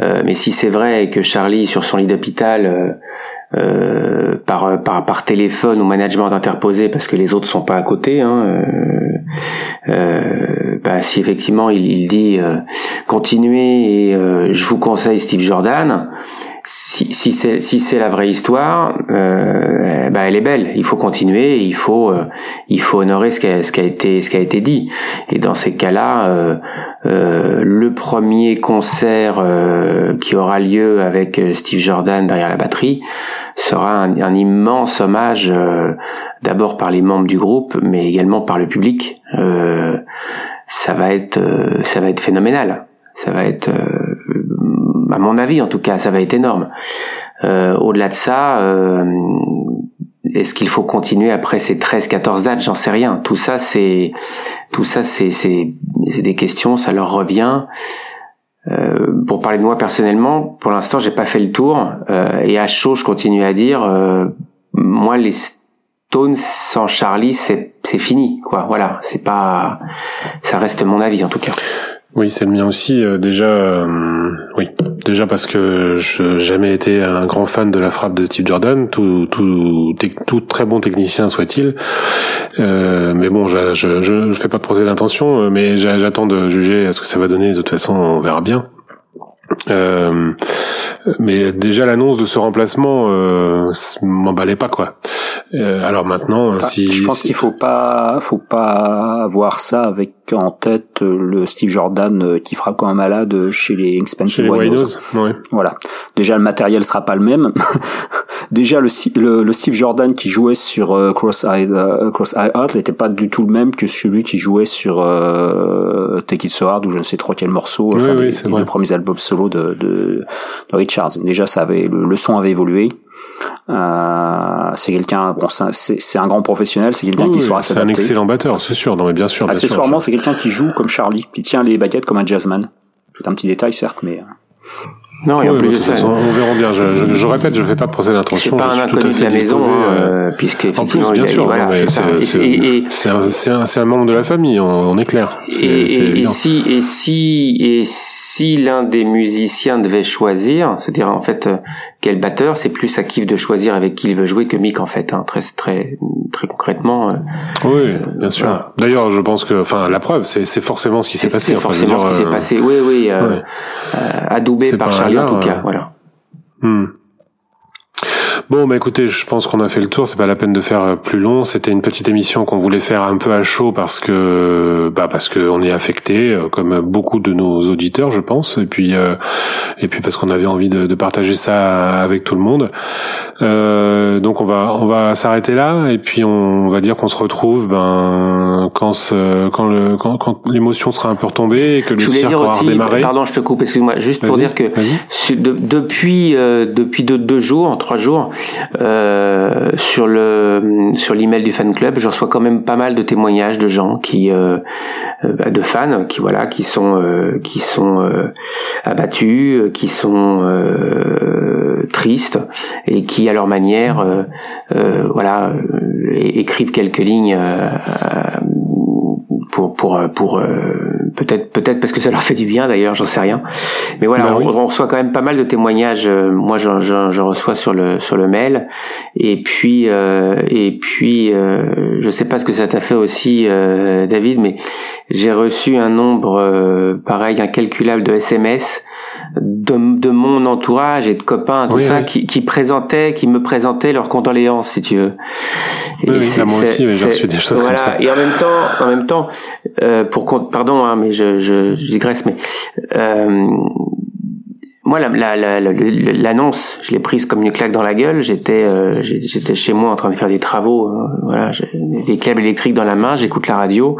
Euh, mais si c'est vrai que Charlie sur son lit d'hôpital euh, euh, par, par par téléphone ou management interposé parce que les autres sont pas à côté, hein, bah, si effectivement il, il dit continuez et je vous conseille Steve Jordan, si, si c'est si c'est la vraie histoire, euh, bah elle est belle. Il faut continuer, il faut euh, il faut honorer ce qui a, ce qui a été ce qui a été dit. Et dans ces cas-là, euh, euh le premier concert euh, qui aura lieu avec Steve Jordan derrière la batterie sera un, un immense hommage d'abord par les membres du groupe, mais également par le public. ça va être ça va être phénoménal. Ça va être à mon avis en tout cas, ça va être énorme. Euh, au-delà de ça, euh, est-ce qu'il faut continuer après ces 13-14 dates? J'en sais rien. Tout ça, c'est tout ça, c'est des questions. Ça leur revient. Euh, pour parler de moi personnellement, pour l'instant, j'ai pas fait le tour. et à chaud, je continue à dire, moi, les Stones sans Charlie, c'est c'est fini, quoi. Voilà, c'est pas, ça reste mon avis en tout cas. Oui, c'est le mien aussi. Euh, déjà, euh, oui, déjà parce que je jamais été un grand fan de la frappe de Steve Jordan, tout tout, tout très bon technicien soit-il. Euh, mais bon, je, je, je fais pas de procès d'intention, mais j'attends de juger ce que ça va donner. De toute façon, on verra bien. Euh, mais déjà l'annonce de ce remplacement euh, m'emballait pas quoi. Euh, alors maintenant, si je pense qu'il faut pas, faut pas voir ça avec en tête le Steve Jordan euh, qui fera comme un malade chez les Expensive Winos. Voilà. Déjà le matériel sera pas le même. [laughs] Déjà le, le, Steve Jordan qui jouait sur euh, Cross Eye euh, Cross Eye Heart n'était pas du tout le même que celui qui jouait sur euh, Take It So Hard ou je ne sais trop quel morceau, enfin oui, des, premiers albums solo de, de, de Richards. Déjà ça avait le son avait évolué. Euh, c'est quelqu'un, bon, c'est un grand professionnel, c'est quelqu'un qui saura s'adapter. C'est un excellent batteur, c'est sûr. Non, mais bien sûr. Accessoirement, c'est quelqu'un qui joue comme Charlie, qui tient les baguettes comme un jazzman. C'est un petit détail, certes, mais. Euh, non, il y a plus de ça. on verra bien. Je, je, je, répète, je fais pas de procès d'intention. C'est pas un inconnu de la maison, hein, puisque effectivement, bien sûr, voilà, c'est un, un, membre de la famille, on, est clair. Et, et, si et si et si l'un des musiciens devait choisir, c'est-à-dire en fait quel batteur, c'est plus à kiff de choisir avec qui il veut jouer que Mick en fait, hein, très très très concrètement. oui, bien sûr. D'ailleurs, je pense que, enfin, la preuve, c'est forcément ce qui s'est passé. C'est forcément ce qui s'est passé. Oui, oui, euh, adoubé par ja, ja. Tok jeg bare. Mm. Bon, bah écoutez, je pense qu'on a fait le tour. C'est pas la peine de faire euh, plus long. C'était une petite émission qu'on voulait faire un peu à chaud parce que, bah parce que on est affecté, euh, comme beaucoup de nos auditeurs, je pense. Et puis, euh, et puis parce qu'on avait envie de, de, partager ça avec tout le monde. Euh, donc on va, on va s'arrêter là. Et puis on va dire qu'on se retrouve, ben quand, ce, quand le, quand, quand l'émotion sera un peu retombée et que le cirque aura redémarré. Pardon, je te coupe. Excuse-moi. Juste pour dire que depuis, depuis deux, deux jours, trois jours euh, sur le sur l'email du fan club, je reçois quand même pas mal de témoignages de gens qui euh, euh de fans qui voilà qui sont euh, qui sont euh, abattus, qui sont tristes et qui à leur manière voilà écrivent quelques lignes pour pour pour peut-être peut-être parce que ça leur fait du bien d'ailleurs, j'en sais rien. Mais voilà, bah on, reçoit quand même pas mal de témoignages. Euh, moi, je, je, reçois sur le sur le mail. Et puis euh, et puis euh, je sais pas ce que ça t'a fait aussi, euh, David, mais j'ai reçu un nombre pareil incalculable de SMS de, de, mon entourage et de copains, tout ça, Qui, qui présentaient, qui me présentaient leurs condoléances, si tu veux. Et oui, moi aussi, j'ai reçu des choses comme ça. Et en même temps, en même temps, euh, pour pardon, hein, mais je, je, je digresse, mais euh, moi, l'annonce, la, la, la, je l'ai prise comme une claque dans la gueule. J'étais, euh, j'étais chez moi en train de faire des travaux. Euh, voilà, des câbles électriques dans la main. J'écoute la radio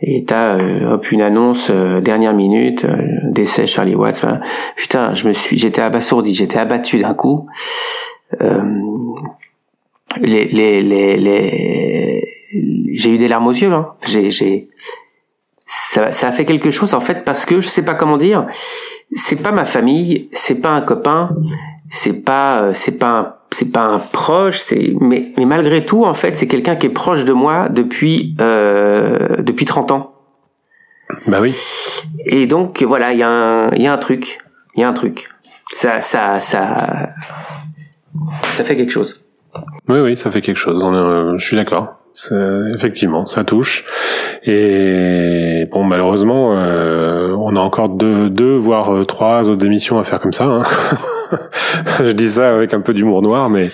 et t'as euh, hop une annonce dernière minute décès Charlie Watts. Putain, je me suis, j'étais abasourdi, j'étais abattu d'un coup. les, les, les, les... j'ai eu des larmes aux yeux. Hein. J'ai, j'ai, ça, ça a fait quelque chose en fait parce que je sais pas comment dire c'est pas ma famille, c'est pas un copain, c'est pas euh, c'est pas un, c'est pas un proche, c'est mais mais malgré tout en fait c'est quelqu'un qui est proche de moi depuis euh, depuis 30 ans. Bah oui. Et donc voilà, il y a un il y a un truc, il y a un truc. Ça ça ça ça fait quelque chose. Oui oui, ça fait quelque chose. Euh, je suis d'accord. Effectivement, ça touche. Et bon, malheureusement, euh, on a encore deux, deux, voire euh, trois autres émissions à faire comme ça. Hein. [laughs] [laughs] je dis ça avec un peu d'humour noir, mais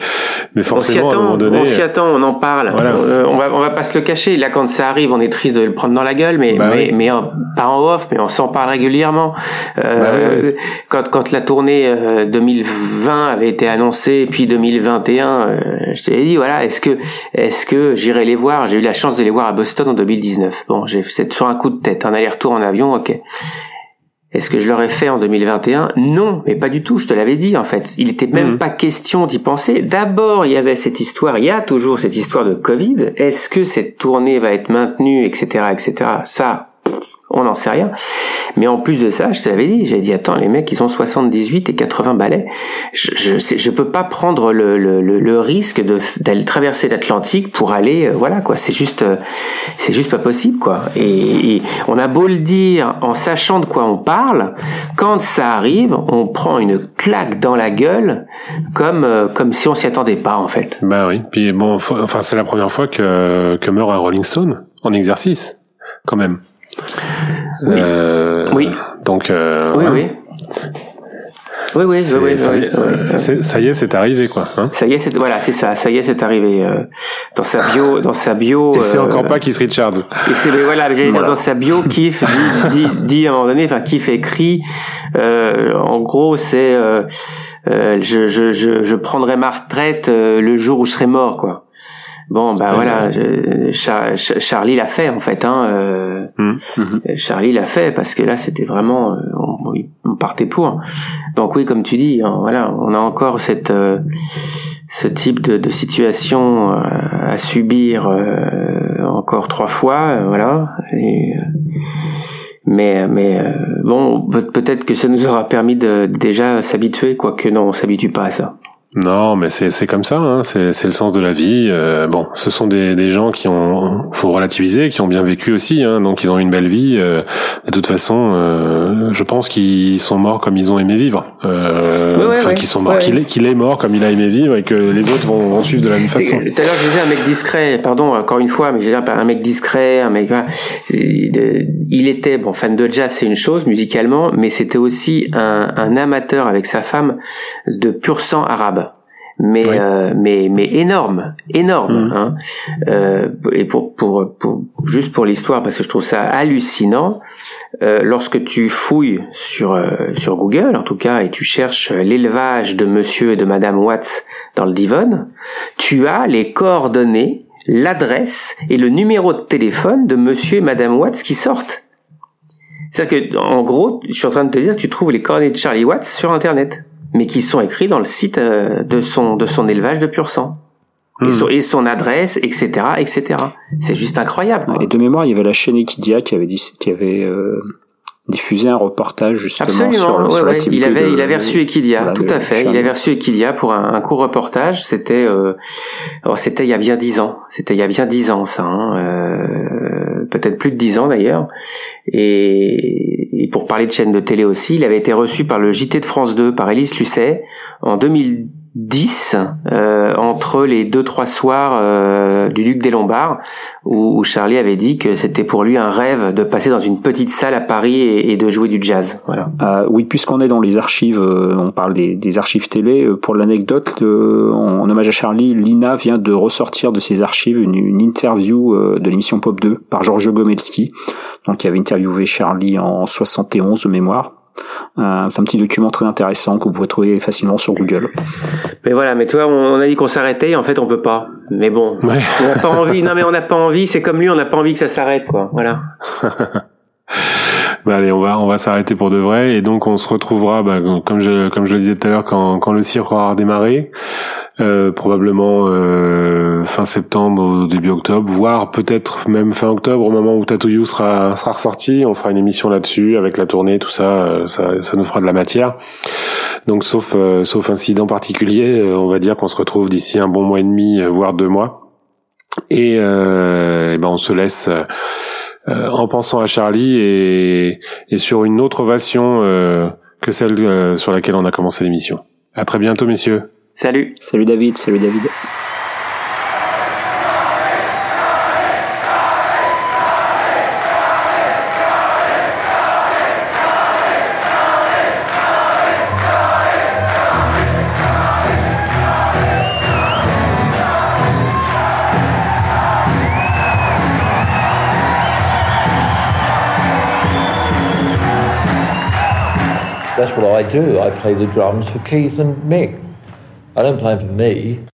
mais forcément, on à un moment donné, on s'y attend, on en parle. Euh, on va on va pas se le cacher. Là, quand ça arrive, on est triste de le prendre dans la gueule, mais bah mais, mais pas en off, mais on s'en parle régulièrement. Euh, bah quand quand la tournée 2020 euh, avait été annoncée, puis 2021, je t'ai dit voilà, est-ce que est-ce que j'irai les voir? J'ai eu la chance de les voir à Boston en 2019. Bon, j'ai fait sur un coup de tête, un aller-retour en avion, ok. Est-ce que je l'aurais fait en 2021 Non, mais pas du tout, je te l'avais dit en fait. Il n'était même mhm. pas question d'y penser. D'abord, il y avait cette histoire, il y a toujours cette histoire de Covid. Est-ce que cette tournée va être maintenue, etc., etc. Ça, on n'en sait rien. Mais en plus de ça, je t'avais dit, j'avais dit, attends, les mecs, ils ont 78 et 80 balais. Je, je, je peux pas prendre le, le, le, risque d'aller traverser l'Atlantique pour aller, euh, voilà, quoi. C'est juste, euh, c'est juste pas possible, quoi. Et, on a beau le dire en sachant de quoi on parle, quand ça arrive, on prend une claque dans la gueule, comme, euh, comme si on s'y attendait pas, en fait. Bah oui. Puis bon, enfin, c'est la première fois que, que meurt un Rolling Stone en exercice, quand même. Oui. Euh, oui. Donc. Euh, oui, oui. Oui, oui, oui, oui, oui, Ça y est, c'est arrivé, quoi. Hein ça y est, c'est voilà, c'est ça. Ça y est, c'est arrivé. Euh, dans sa bio, dans sa bio. Et c'est encore pas Keith Richard. Et c'est voilà, j'allais dire dans sa bio, Keith dit, dit, dit, à un moment donné, enfin Keith écrit. en gros, c'est je, je, je, je prendrai ma retraite le jour où je serai mort, quoi. Bon, bah voilà, Charlie l'a fait en fait. Hein, euh, hum. Charlie l'a fait parce que là, c'était vraiment, euh, on, partait pour. Donc oui, comme tu dis, hein, voilà, on a encore cette, euh, ce type de, de situation à subir encore trois fois, voilà. Et, mais mais bon, peut-être que ça nous aura permis de déjà s'habituer, quoique non, on s'habitue pas à ça. Non, mais c'est c'est comme ça. Hein. C'est c'est le sens de la vie. Euh, bon, ce sont des des gens qui ont faut relativiser, qui ont bien vécu aussi. Hein. Donc ils ont une belle vie. Euh, de toute façon, euh, je pense qu'ils sont morts comme ils ont aimé vivre. Euh, enfin, qu'ils sont morts, qu'il est qu'il est mort comme il a aimé vivre et que les autres vont, vont suivre de la même façon. Tout à l'heure, je disais un mec discret. Pardon, encore une fois, mais j'ai un mec discret, un mec. Il était bon fan de jazz, c'est une chose musicalement, mais c'était aussi un, un amateur avec sa femme de pur sang arabe mais euh, mais mais énorme, énorme. Mmh. Hein. Euh, et pour, pour pour juste pour l'histoire parce que je trouve ça hallucinant. Euh, lorsque tu fouilles sur euh, sur Google, en tout cas, et tu cherches l'élevage de Monsieur et de Madame Watts dans le Devon, tu as les coordonnées, l'adresse et le numéro de téléphone de Monsieur et Madame Watts qui sortent. C'est-à-dire que, en gros, je suis en train de te dire, tu trouves les coordonnées de Charlie Watts sur Internet mais qui sont écrits dans le site euh, de son de son élevage de pur sang. Et, son, hmm. et, son, adresse, etc., etc. C'est juste incroyable. Et de mémoire, il y avait la chaîne Equidia qui avait dit, qui avait euh, diffusé un reportage justement Absolument, sur, ouais, Il avait, il avait reçu Equidia, tout à fait. Il avait reçu Equidia pour un, un court reportage. C'était, euh, c'était il y a bien dix ans. C'était il y a bien dix ans, ça. Hein, euh, peut-être plus de dix ans d'ailleurs. Et et pour parler de chaîne de télé aussi, il avait été reçu par le JT de France 2 par Élise Lucet en 2010 euh, entre les deux trois soirs euh, du Duc des Lombards où, Charlie avait dit que c'était pour lui un rêve de passer dans une petite salle à Paris et, de jouer du jazz. Voilà. Euh, oui, puisqu'on est dans les archives, on parle des, archives télé. Pour l'anecdote, en hommage à Charlie, Lina vient de ressortir de ses archives une, une interview de l'émission Pop 2 par Giorgio Gomelski donc il avait interviewé Charlie en 71 de mémoire. Euh, c'est un petit document très intéressant que vous pouvez trouver facilement sur Google. Mais voilà, mais toi, on, a dit qu'on s'arrêtait, en fait, on peut pas. Mais bon, on n'a pas envie. Non, mais on n'a pas envie. C'est comme lui, on n'a pas envie que ça s'arrête, quoi. Voilà. [laughs] bah allez, on va on va s'arrêter pour de vrai et donc on se retrouvera, bah, comme je comme je le disais tout à l'heure, quand quand le cirque aura redémarré. Euh, probablement euh, fin septembre au début octobre, voire peut-être même fin octobre au moment où Tatouyou sera sera ressorti. On fera une émission là-dessus avec la tournée, tout ça, euh, ça, ça nous fera de la matière. Donc sauf sauf incident particulier, on va dire qu'on se retrouve d'ici un bon mois et demi, voire deux mois. Et, et ben on se laisse en pensant à Charlie et, et sur une autre ovation que celle sur laquelle on a commencé l'émission. À très bientôt, messieurs. Salut. Salut David, salut David. That's what I do. I play the drums for Keith and Mick. I don't play for me.